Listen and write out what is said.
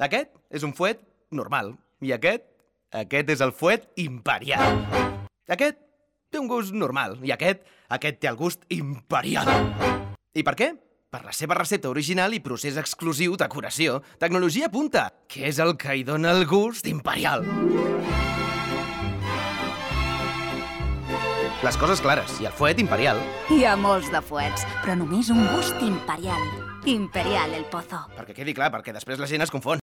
Aquest és un fuet normal. I aquest, aquest és el fuet imperial. Aquest té un gust normal. I aquest, aquest té el gust imperial. I per què? Per la seva recepta original i procés exclusiu de curació, tecnologia punta, que és el que hi dona el gust imperial. Les coses clares, i el fuet imperial. Hi ha molts de fuets, però només un gust imperial. Imperial el pozo. Perquè quedi clar, perquè després la gent es confon.